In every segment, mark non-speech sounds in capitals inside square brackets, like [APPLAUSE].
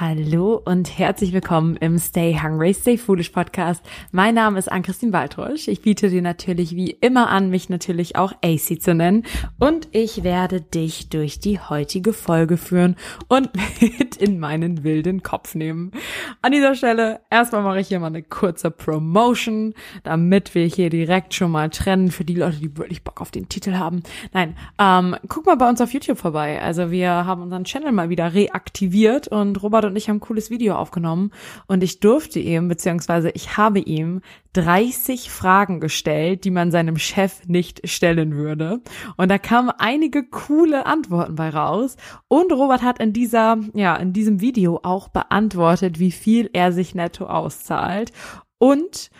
Hallo und herzlich willkommen im Stay Hungry, Stay Foolish Podcast. Mein Name ist Ann-Christine Waldrosch. Ich biete dir natürlich wie immer an, mich natürlich auch AC zu nennen. Und ich werde dich durch die heutige Folge führen und [LAUGHS] mit in meinen wilden Kopf nehmen. An dieser Stelle erstmal mache ich hier mal eine kurze Promotion, damit wir hier direkt schon mal trennen für die Leute, die wirklich Bock auf den Titel haben. Nein, ähm, guck mal bei uns auf YouTube vorbei. Also wir haben unseren Channel mal wieder reaktiviert und Robert Robert und ich haben ein cooles Video aufgenommen und ich durfte ihm, beziehungsweise ich habe ihm 30 Fragen gestellt, die man seinem Chef nicht stellen würde. Und da kamen einige coole Antworten bei raus. Und Robert hat in dieser, ja, in diesem Video auch beantwortet, wie viel er sich netto auszahlt und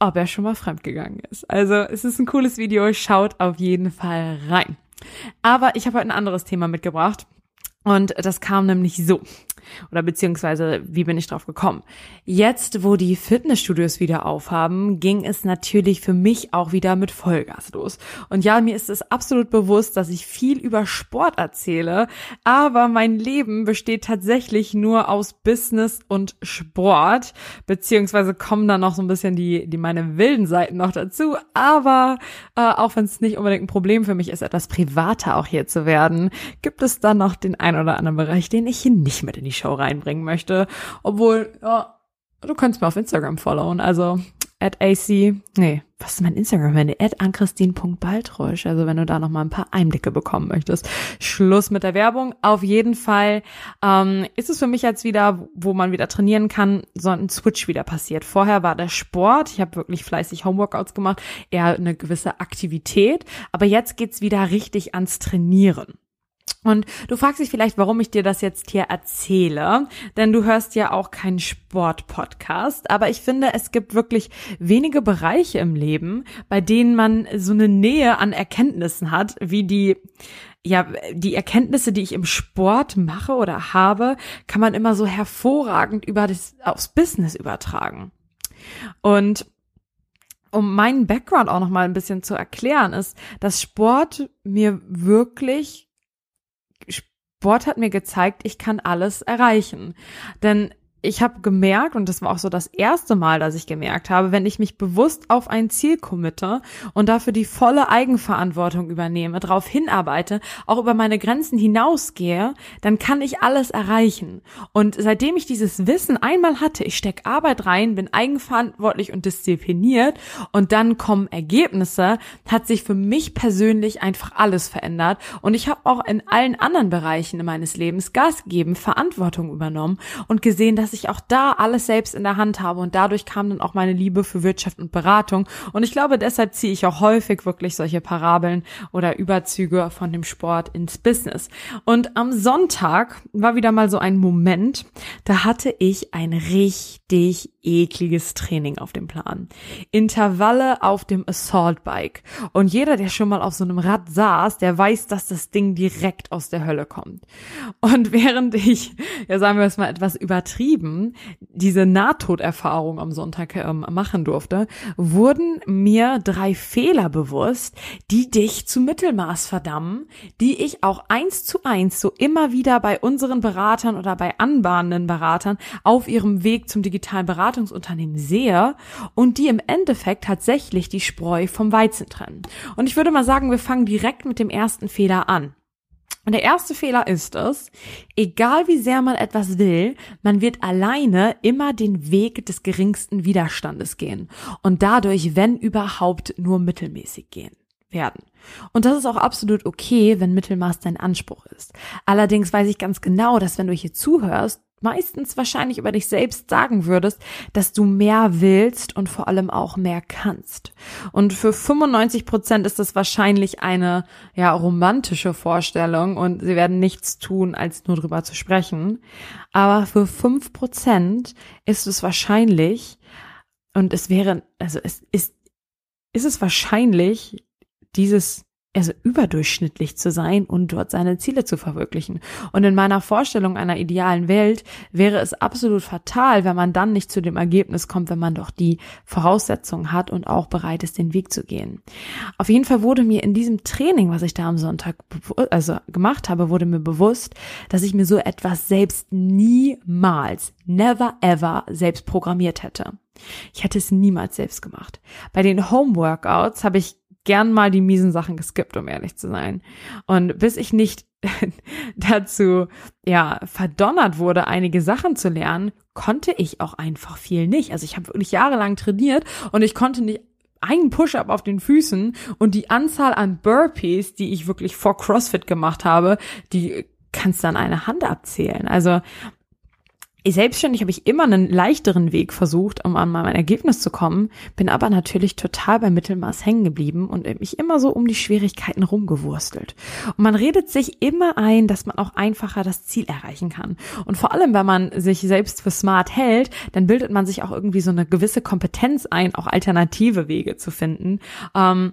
ob er schon mal fremdgegangen ist. Also es ist ein cooles Video, schaut auf jeden Fall rein. Aber ich habe heute ein anderes Thema mitgebracht. Und das kam nämlich so. Oder beziehungsweise, wie bin ich drauf gekommen? Jetzt, wo die Fitnessstudios wieder aufhaben, ging es natürlich für mich auch wieder mit Vollgas los. Und ja, mir ist es absolut bewusst, dass ich viel über Sport erzähle, aber mein Leben besteht tatsächlich nur aus Business und Sport, beziehungsweise kommen dann noch so ein bisschen die, die meine wilden Seiten noch dazu, aber äh, auch wenn es nicht unbedingt ein Problem für mich ist, etwas privater auch hier zu werden, gibt es dann noch den ein oder anderen Bereich, den ich hier nicht mit in die Show reinbringen möchte. Obwohl, ja, du kannst mir auf Instagram followen. Also at AC, nee, was ist mein Instagram-Handle? At anchristine.balträusch. Also wenn du da noch mal ein paar Einblicke bekommen möchtest. Schluss mit der Werbung. Auf jeden Fall ähm, ist es für mich jetzt wieder, wo man wieder trainieren kann, so ein Switch wieder passiert. Vorher war der Sport. Ich habe wirklich fleißig Homeworkouts gemacht, eher eine gewisse Aktivität. Aber jetzt geht's wieder richtig ans Trainieren. Und du fragst dich vielleicht, warum ich dir das jetzt hier erzähle, denn du hörst ja auch keinen Sport-Podcast, aber ich finde, es gibt wirklich wenige Bereiche im Leben, bei denen man so eine Nähe an Erkenntnissen hat, wie die ja, die Erkenntnisse, die ich im Sport mache oder habe, kann man immer so hervorragend über das, aufs Business übertragen. Und um meinen Background auch noch mal ein bisschen zu erklären, ist, dass Sport mir wirklich Sport hat mir gezeigt, ich kann alles erreichen. Denn ich habe gemerkt, und das war auch so das erste Mal, dass ich gemerkt habe, wenn ich mich bewusst auf ein Ziel committe und dafür die volle Eigenverantwortung übernehme, darauf hinarbeite, auch über meine Grenzen hinausgehe, dann kann ich alles erreichen. Und seitdem ich dieses Wissen einmal hatte, ich stecke Arbeit rein, bin eigenverantwortlich und diszipliniert und dann kommen Ergebnisse, hat sich für mich persönlich einfach alles verändert. Und ich habe auch in allen anderen Bereichen meines Lebens Gas gegeben, Verantwortung übernommen und gesehen, dass dass ich auch da alles selbst in der Hand habe und dadurch kam dann auch meine Liebe für Wirtschaft und Beratung und ich glaube, deshalb ziehe ich auch häufig wirklich solche Parabeln oder Überzüge von dem Sport ins Business. Und am Sonntag war wieder mal so ein Moment, da hatte ich ein richtig ekliges Training auf dem Plan. Intervalle auf dem Assault Bike. Und jeder, der schon mal auf so einem Rad saß, der weiß, dass das Ding direkt aus der Hölle kommt. Und während ich, ja sagen wir es mal etwas übertrieben, diese Nahtoderfahrung am Sonntag ähm, machen durfte, wurden mir drei Fehler bewusst, die dich zu Mittelmaß verdammen, die ich auch eins zu eins so immer wieder bei unseren Beratern oder bei anbahnenden Beratern auf ihrem Weg zum digitalen Beratung Beratungsunternehmen sehe und die im Endeffekt tatsächlich die Spreu vom Weizen trennen. Und ich würde mal sagen, wir fangen direkt mit dem ersten Fehler an. Und der erste Fehler ist es, egal wie sehr man etwas will, man wird alleine immer den Weg des geringsten Widerstandes gehen und dadurch, wenn überhaupt, nur mittelmäßig gehen werden. Und das ist auch absolut okay, wenn Mittelmaß dein Anspruch ist. Allerdings weiß ich ganz genau, dass wenn du hier zuhörst, meistens wahrscheinlich über dich selbst sagen würdest, dass du mehr willst und vor allem auch mehr kannst. Und für 95 Prozent ist das wahrscheinlich eine, ja, romantische Vorstellung und sie werden nichts tun, als nur drüber zu sprechen. Aber für fünf Prozent ist es wahrscheinlich, und es wäre, also es ist, ist es wahrscheinlich, dieses also überdurchschnittlich zu sein und dort seine Ziele zu verwirklichen. Und in meiner Vorstellung einer idealen Welt wäre es absolut fatal, wenn man dann nicht zu dem Ergebnis kommt, wenn man doch die Voraussetzungen hat und auch bereit ist, den Weg zu gehen. Auf jeden Fall wurde mir in diesem Training, was ich da am Sonntag also gemacht habe, wurde mir bewusst, dass ich mir so etwas selbst niemals, never ever selbst programmiert hätte. Ich hätte es niemals selbst gemacht. Bei den Homeworkouts habe ich gern mal die miesen Sachen geskippt, um ehrlich zu sein. Und bis ich nicht [LAUGHS] dazu, ja, verdonnert wurde, einige Sachen zu lernen, konnte ich auch einfach viel nicht. Also ich habe wirklich jahrelang trainiert und ich konnte nicht einen Push-up auf den Füßen und die Anzahl an Burpees, die ich wirklich vor CrossFit gemacht habe, die kannst du an eine Hand abzählen. Also Selbstständig habe ich immer einen leichteren Weg versucht, um an mein Ergebnis zu kommen, bin aber natürlich total beim Mittelmaß hängen geblieben und mich immer so um die Schwierigkeiten rumgewurstelt. Und man redet sich immer ein, dass man auch einfacher das Ziel erreichen kann. Und vor allem, wenn man sich selbst für smart hält, dann bildet man sich auch irgendwie so eine gewisse Kompetenz ein, auch alternative Wege zu finden. Ähm,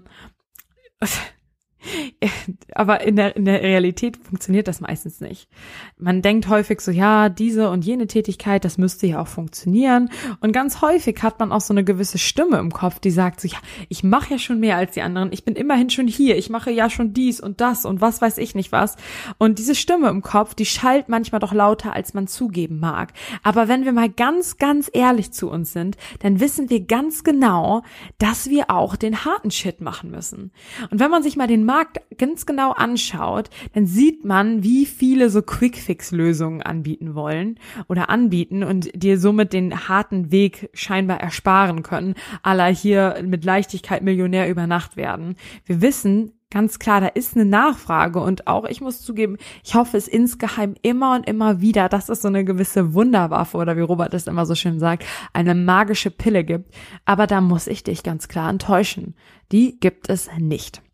aber in der, in der Realität funktioniert das meistens nicht. Man denkt häufig so, ja, diese und jene Tätigkeit, das müsste ja auch funktionieren. Und ganz häufig hat man auch so eine gewisse Stimme im Kopf, die sagt so, ja, ich mache ja schon mehr als die anderen. Ich bin immerhin schon hier. Ich mache ja schon dies und das und was weiß ich nicht was. Und diese Stimme im Kopf, die schallt manchmal doch lauter, als man zugeben mag. Aber wenn wir mal ganz, ganz ehrlich zu uns sind, dann wissen wir ganz genau, dass wir auch den harten Shit machen müssen. Und wenn man sich mal den Markt ganz genau anschaut, dann sieht man, wie viele so Quick-Fix-Lösungen anbieten wollen oder anbieten und dir somit den harten Weg scheinbar ersparen können, aller hier mit Leichtigkeit Millionär über Nacht werden. Wir wissen, ganz klar, da ist eine Nachfrage und auch ich muss zugeben, ich hoffe es insgeheim immer und immer wieder, dass es so eine gewisse Wunderwaffe oder wie Robert es immer so schön sagt, eine magische Pille gibt. Aber da muss ich dich ganz klar enttäuschen. Die gibt es nicht.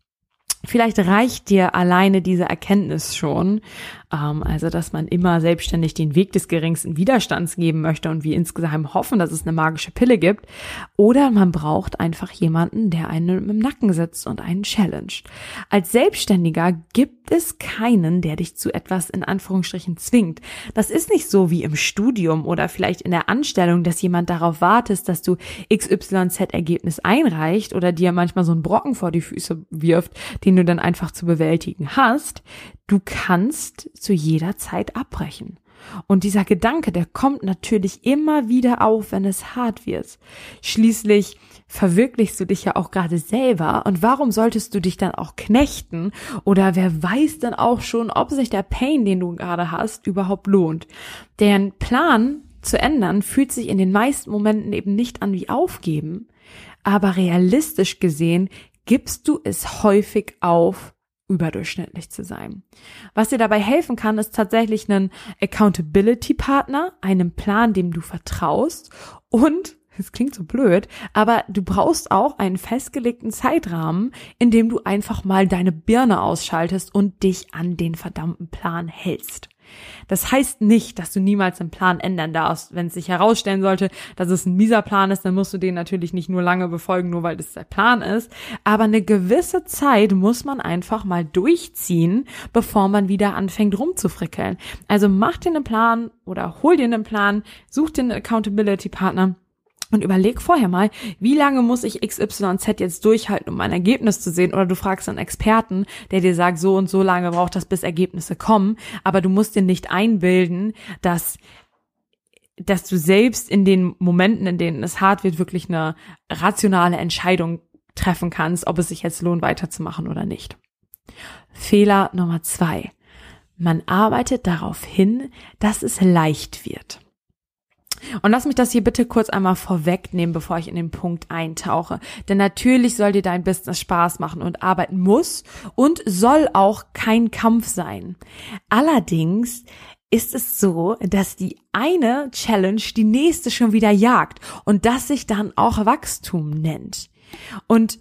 Vielleicht reicht dir alleine diese Erkenntnis schon, ähm, also dass man immer selbstständig den Weg des geringsten Widerstands geben möchte und wir insgesamt hoffen, dass es eine magische Pille gibt. Oder man braucht einfach jemanden, der einen im Nacken sitzt und einen challenged. Als Selbstständiger gibt es keinen, der dich zu etwas in Anführungsstrichen zwingt. Das ist nicht so wie im Studium oder vielleicht in der Anstellung, dass jemand darauf wartet, dass du XYZ-Ergebnis einreicht oder dir manchmal so einen Brocken vor die Füße wirft, den du dann einfach zu bewältigen hast. Du kannst zu jeder Zeit abbrechen. Und dieser Gedanke, der kommt natürlich immer wieder auf, wenn es hart wird. Schließlich verwirklichst du dich ja auch gerade selber und warum solltest du dich dann auch knechten oder wer weiß dann auch schon, ob sich der Pain, den du gerade hast, überhaupt lohnt. Deren Plan zu ändern fühlt sich in den meisten Momenten eben nicht an wie aufgeben, aber realistisch gesehen gibst du es häufig auf, überdurchschnittlich zu sein. Was dir dabei helfen kann, ist tatsächlich einen Accountability-Partner, einen Plan, dem du vertraust und es klingt so blöd, aber du brauchst auch einen festgelegten Zeitrahmen, in dem du einfach mal deine Birne ausschaltest und dich an den verdammten Plan hältst. Das heißt nicht, dass du niemals den Plan ändern darfst. Wenn es sich herausstellen sollte, dass es ein mieser Plan ist, dann musst du den natürlich nicht nur lange befolgen, nur weil das der Plan ist. Aber eine gewisse Zeit muss man einfach mal durchziehen, bevor man wieder anfängt rumzufrickeln. Also mach dir einen Plan oder hol dir einen Plan, such dir einen Accountability Partner und überleg vorher mal, wie lange muss ich XYZ jetzt durchhalten, um ein Ergebnis zu sehen? Oder du fragst einen Experten, der dir sagt, so und so lange braucht das, bis Ergebnisse kommen. Aber du musst dir nicht einbilden, dass dass du selbst in den Momenten, in denen es hart wird, wirklich eine rationale Entscheidung treffen kannst, ob es sich jetzt lohnt, weiterzumachen oder nicht. Fehler Nummer zwei. Man arbeitet darauf hin, dass es leicht wird. Und lass mich das hier bitte kurz einmal vorwegnehmen, bevor ich in den Punkt eintauche. Denn natürlich soll dir dein Business Spaß machen und arbeiten muss und soll auch kein Kampf sein. Allerdings ist es so, dass die eine Challenge die nächste schon wieder jagt und das sich dann auch Wachstum nennt. Und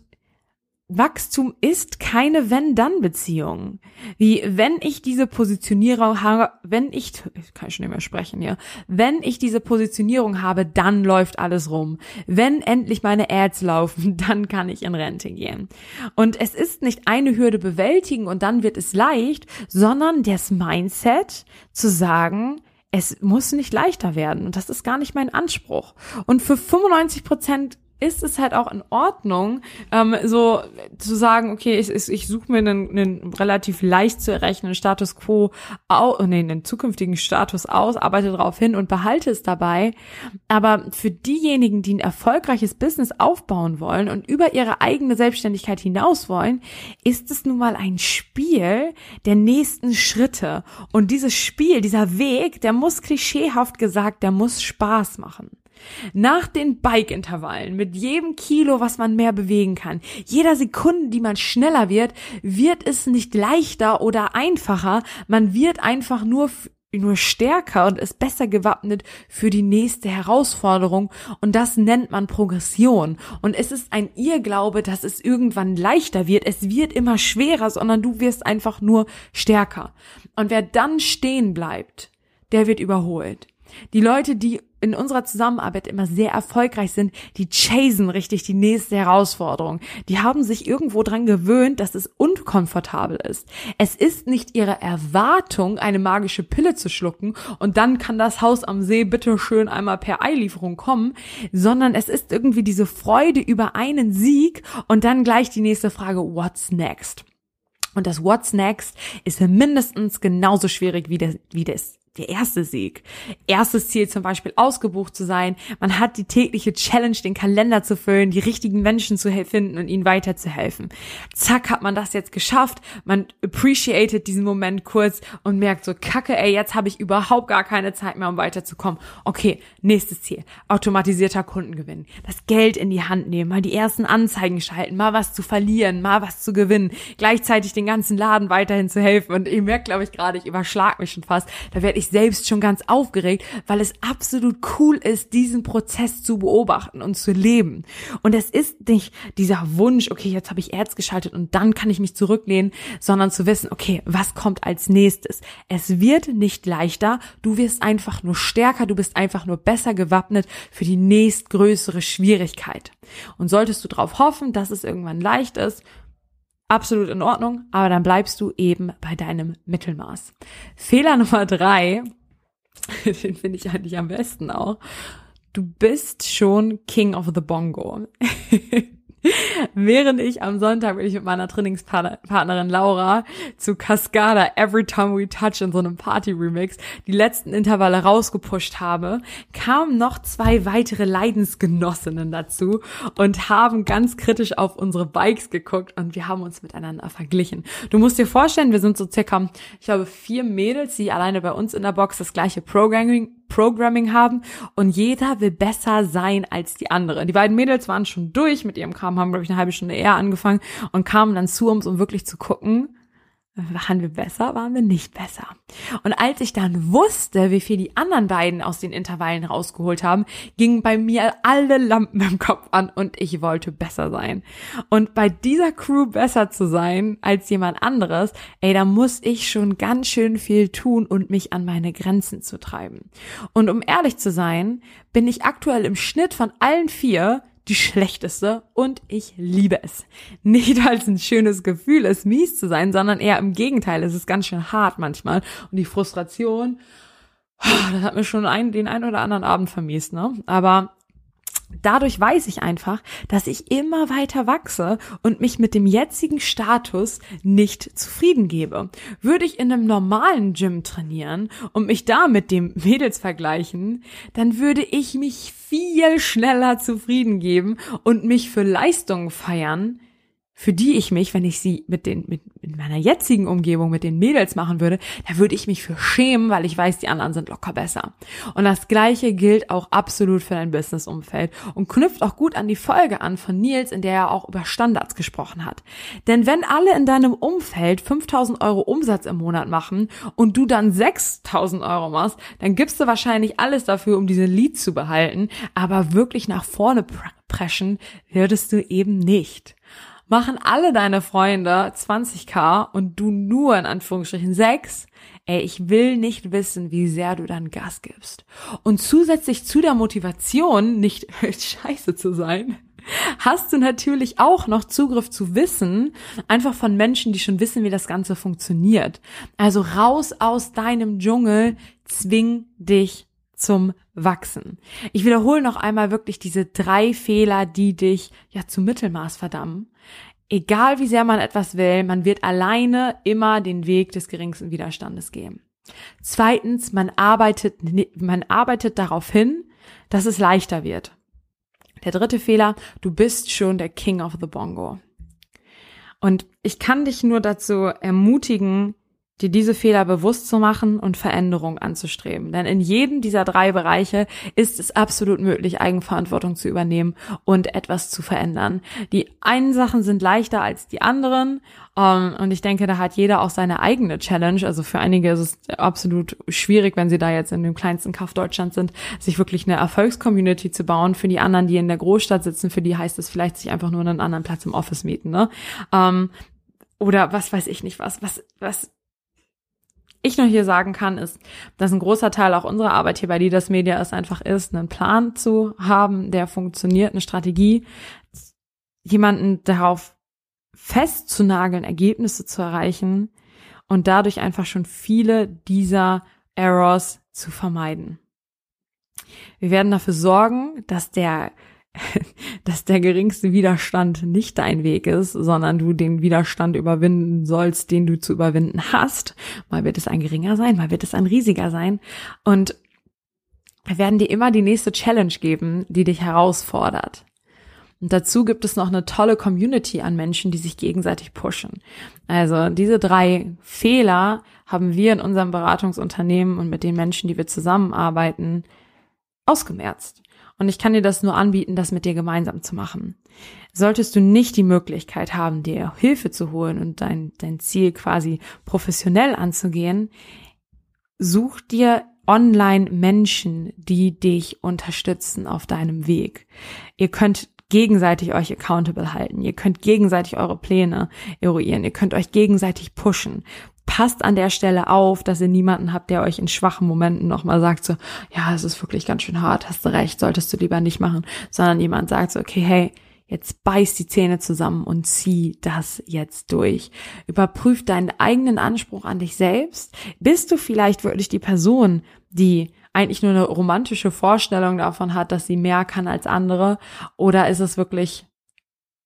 Wachstum ist keine Wenn-Dann-Beziehung. Wie wenn ich diese Positionierung habe, wenn ich, ich kann schon nicht mehr sprechen hier, wenn ich diese Positionierung habe, dann läuft alles rum. Wenn endlich meine Ads laufen, [LAUGHS] dann kann ich in Rente gehen. Und es ist nicht eine Hürde bewältigen und dann wird es leicht, sondern das Mindset zu sagen, es muss nicht leichter werden und das ist gar nicht mein Anspruch. Und für 95 Prozent ist es halt auch in Ordnung, ähm, so zu sagen, okay, ich, ich, ich suche mir einen, einen relativ leicht zu errechnenden Status quo, au, nee, einen zukünftigen Status aus, arbeite darauf hin und behalte es dabei. Aber für diejenigen, die ein erfolgreiches Business aufbauen wollen und über ihre eigene Selbstständigkeit hinaus wollen, ist es nun mal ein Spiel der nächsten Schritte. Und dieses Spiel, dieser Weg, der muss klischeehaft gesagt, der muss Spaß machen. Nach den Bike-Intervallen, mit jedem Kilo, was man mehr bewegen kann, jeder Sekunde, die man schneller wird, wird es nicht leichter oder einfacher. Man wird einfach nur nur stärker und ist besser gewappnet für die nächste Herausforderung und das nennt man Progression und es ist ein Irrglaube, dass es irgendwann leichter wird, es wird immer schwerer, sondern du wirst einfach nur stärker und wer dann stehen bleibt, der wird überholt. Die Leute, die in unserer Zusammenarbeit immer sehr erfolgreich sind, die chasen richtig die nächste Herausforderung. Die haben sich irgendwo dran gewöhnt, dass es unkomfortabel ist. Es ist nicht ihre Erwartung, eine magische Pille zu schlucken und dann kann das Haus am See bitte schön einmal per Eilieferung kommen, sondern es ist irgendwie diese Freude über einen Sieg und dann gleich die nächste Frage, what's next? Und das What's Next ist mindestens genauso schwierig wie, das, wie das der erste Sieg. Erstes Ziel zum Beispiel ausgebucht zu sein. Man hat die tägliche Challenge, den Kalender zu füllen, die richtigen Menschen zu finden und ihnen weiterzuhelfen. Zack, hat man das jetzt geschafft. Man appreciated diesen Moment kurz und merkt so, kacke, ey, jetzt habe ich überhaupt gar keine Zeit mehr, um weiterzukommen. Okay, nächstes Ziel. Automatisierter Kundengewinn. Das Geld in die Hand nehmen, mal die ersten Anzeigen schalten, mal was zu verlieren, mal was zu gewinnen. Gleichzeitig den ganzen Laden weiterhin zu helfen. Und ihr merkt, glaube ich, gerade, ich überschlag mich schon fast. Da werde selbst schon ganz aufgeregt, weil es absolut cool ist, diesen Prozess zu beobachten und zu leben. Und es ist nicht dieser Wunsch, okay, jetzt habe ich Ads geschaltet und dann kann ich mich zurücklehnen, sondern zu wissen, okay, was kommt als nächstes? Es wird nicht leichter, du wirst einfach nur stärker, du bist einfach nur besser gewappnet für die nächstgrößere Schwierigkeit. Und solltest du darauf hoffen, dass es irgendwann leicht ist, absolut in Ordnung, aber dann bleibst du eben bei deinem Mittelmaß. Fehler [LAUGHS] Nummer drei, den finde ich eigentlich am besten auch. Du bist schon King of the Bongo. [LAUGHS] [LAUGHS] Während ich am Sonntag bin ich mit meiner Trainingspartnerin Laura zu Cascada Every Time We Touch in so einem Party-Remix die letzten Intervalle rausgepusht habe, kamen noch zwei weitere Leidensgenossinnen dazu und haben ganz kritisch auf unsere Bikes geguckt und wir haben uns miteinander verglichen. Du musst dir vorstellen, wir sind so circa, ich glaube, vier Mädels, die alleine bei uns in der Box das gleiche Programming Programming haben und jeder will besser sein als die andere. Die beiden Mädels waren schon durch mit ihrem Kram, haben, glaube ich, eine halbe Stunde eher angefangen und kamen dann zu uns, um wirklich zu gucken, waren wir besser, waren wir nicht besser. Und als ich dann wusste, wie viel die anderen beiden aus den Intervallen rausgeholt haben, gingen bei mir alle Lampen im Kopf an und ich wollte besser sein. Und bei dieser Crew besser zu sein als jemand anderes, ey, da muss ich schon ganz schön viel tun und mich an meine Grenzen zu treiben. Und um ehrlich zu sein, bin ich aktuell im Schnitt von allen vier die schlechteste und ich liebe es. Nicht, weil es ein schönes Gefühl ist, mies zu sein, sondern eher im Gegenteil. Es ist ganz schön hart manchmal und die Frustration, das hat mir schon ein, den ein oder anderen Abend vermiest, ne? Aber Dadurch weiß ich einfach, dass ich immer weiter wachse und mich mit dem jetzigen Status nicht zufrieden gebe. Würde ich in einem normalen Gym trainieren und mich da mit dem Mädels vergleichen, dann würde ich mich viel schneller zufrieden geben und mich für Leistungen feiern, für die ich mich, wenn ich sie mit den, mit, in meiner jetzigen Umgebung mit den Mädels machen würde, da würde ich mich für schämen, weil ich weiß, die anderen sind locker besser. Und das Gleiche gilt auch absolut für dein Businessumfeld und knüpft auch gut an die Folge an von Nils, in der er auch über Standards gesprochen hat. Denn wenn alle in deinem Umfeld 5000 Euro Umsatz im Monat machen und du dann 6000 Euro machst, dann gibst du wahrscheinlich alles dafür, um diese Lead zu behalten, aber wirklich nach vorne preschen würdest du eben nicht machen alle deine Freunde 20k und du nur in Anführungsstrichen 6, ey, ich will nicht wissen, wie sehr du dann Gas gibst. Und zusätzlich zu der Motivation, nicht [LAUGHS] scheiße zu sein, hast du natürlich auch noch Zugriff zu Wissen, einfach von Menschen, die schon wissen, wie das Ganze funktioniert. Also raus aus deinem Dschungel, zwing dich zum Wachsen. Ich wiederhole noch einmal wirklich diese drei Fehler, die dich ja zum Mittelmaß verdammen egal wie sehr man etwas will, man wird alleine immer den Weg des geringsten Widerstandes gehen. Zweitens, man arbeitet, man arbeitet darauf hin, dass es leichter wird. Der dritte Fehler, du bist schon der King of the Bongo. Und ich kann dich nur dazu ermutigen, dir diese Fehler bewusst zu machen und Veränderung anzustreben. Denn in jedem dieser drei Bereiche ist es absolut möglich, Eigenverantwortung zu übernehmen und etwas zu verändern. Die einen Sachen sind leichter als die anderen. Um, ähm, und ich denke, da hat jeder auch seine eigene Challenge. Also für einige ist es absolut schwierig, wenn sie da jetzt in dem kleinsten Kaff Deutschland sind, sich wirklich eine Erfolgscommunity zu bauen. Für die anderen, die in der Großstadt sitzen, für die heißt es vielleicht sich einfach nur einen anderen Platz im Office mieten. Ne? Um, ähm, oder was weiß ich nicht was, was, was ich noch hier sagen kann, ist, dass ein großer Teil auch unserer Arbeit hier bei Leaders Media es einfach ist, einen Plan zu haben, der funktioniert, eine Strategie, jemanden darauf festzunageln, Ergebnisse zu erreichen und dadurch einfach schon viele dieser Errors zu vermeiden. Wir werden dafür sorgen, dass der [LAUGHS] dass der geringste Widerstand nicht dein Weg ist, sondern du den Widerstand überwinden sollst, den du zu überwinden hast. Mal wird es ein geringer sein, mal wird es ein riesiger sein. Und wir werden dir immer die nächste Challenge geben, die dich herausfordert. Und dazu gibt es noch eine tolle Community an Menschen, die sich gegenseitig pushen. Also diese drei Fehler haben wir in unserem Beratungsunternehmen und mit den Menschen, die wir zusammenarbeiten, ausgemerzt. Und ich kann dir das nur anbieten, das mit dir gemeinsam zu machen. Solltest du nicht die Möglichkeit haben, dir Hilfe zu holen und dein, dein Ziel quasi professionell anzugehen, such dir online Menschen, die dich unterstützen auf deinem Weg. Ihr könnt gegenseitig euch accountable halten. Ihr könnt gegenseitig eure Pläne eruieren. Ihr könnt euch gegenseitig pushen passt an der Stelle auf, dass ihr niemanden habt, der euch in schwachen Momenten nochmal sagt so, ja, es ist wirklich ganz schön hart, hast du recht, solltest du lieber nicht machen, sondern jemand sagt so, okay, hey, jetzt beiß die Zähne zusammen und zieh das jetzt durch. Überprüf deinen eigenen Anspruch an dich selbst. Bist du vielleicht wirklich die Person, die eigentlich nur eine romantische Vorstellung davon hat, dass sie mehr kann als andere? Oder ist es wirklich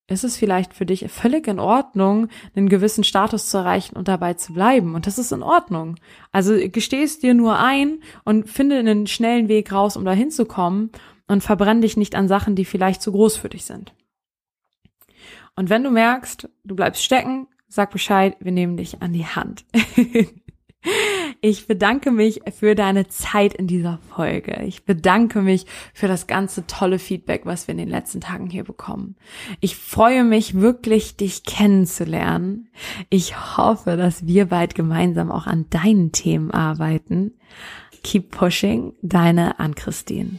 ist es vielleicht für dich völlig in Ordnung, einen gewissen Status zu erreichen und dabei zu bleiben. Und das ist in Ordnung. Also gestehst dir nur ein und finde einen schnellen Weg raus, um da hinzukommen und verbrenn dich nicht an Sachen, die vielleicht zu groß für dich sind. Und wenn du merkst, du bleibst stecken, sag Bescheid, wir nehmen dich an die Hand. [LAUGHS] Ich bedanke mich für deine Zeit in dieser Folge. Ich bedanke mich für das ganze tolle Feedback, was wir in den letzten Tagen hier bekommen. Ich freue mich wirklich, dich kennenzulernen. Ich hoffe, dass wir bald gemeinsam auch an deinen Themen arbeiten. Keep pushing, deine Ann-Christine.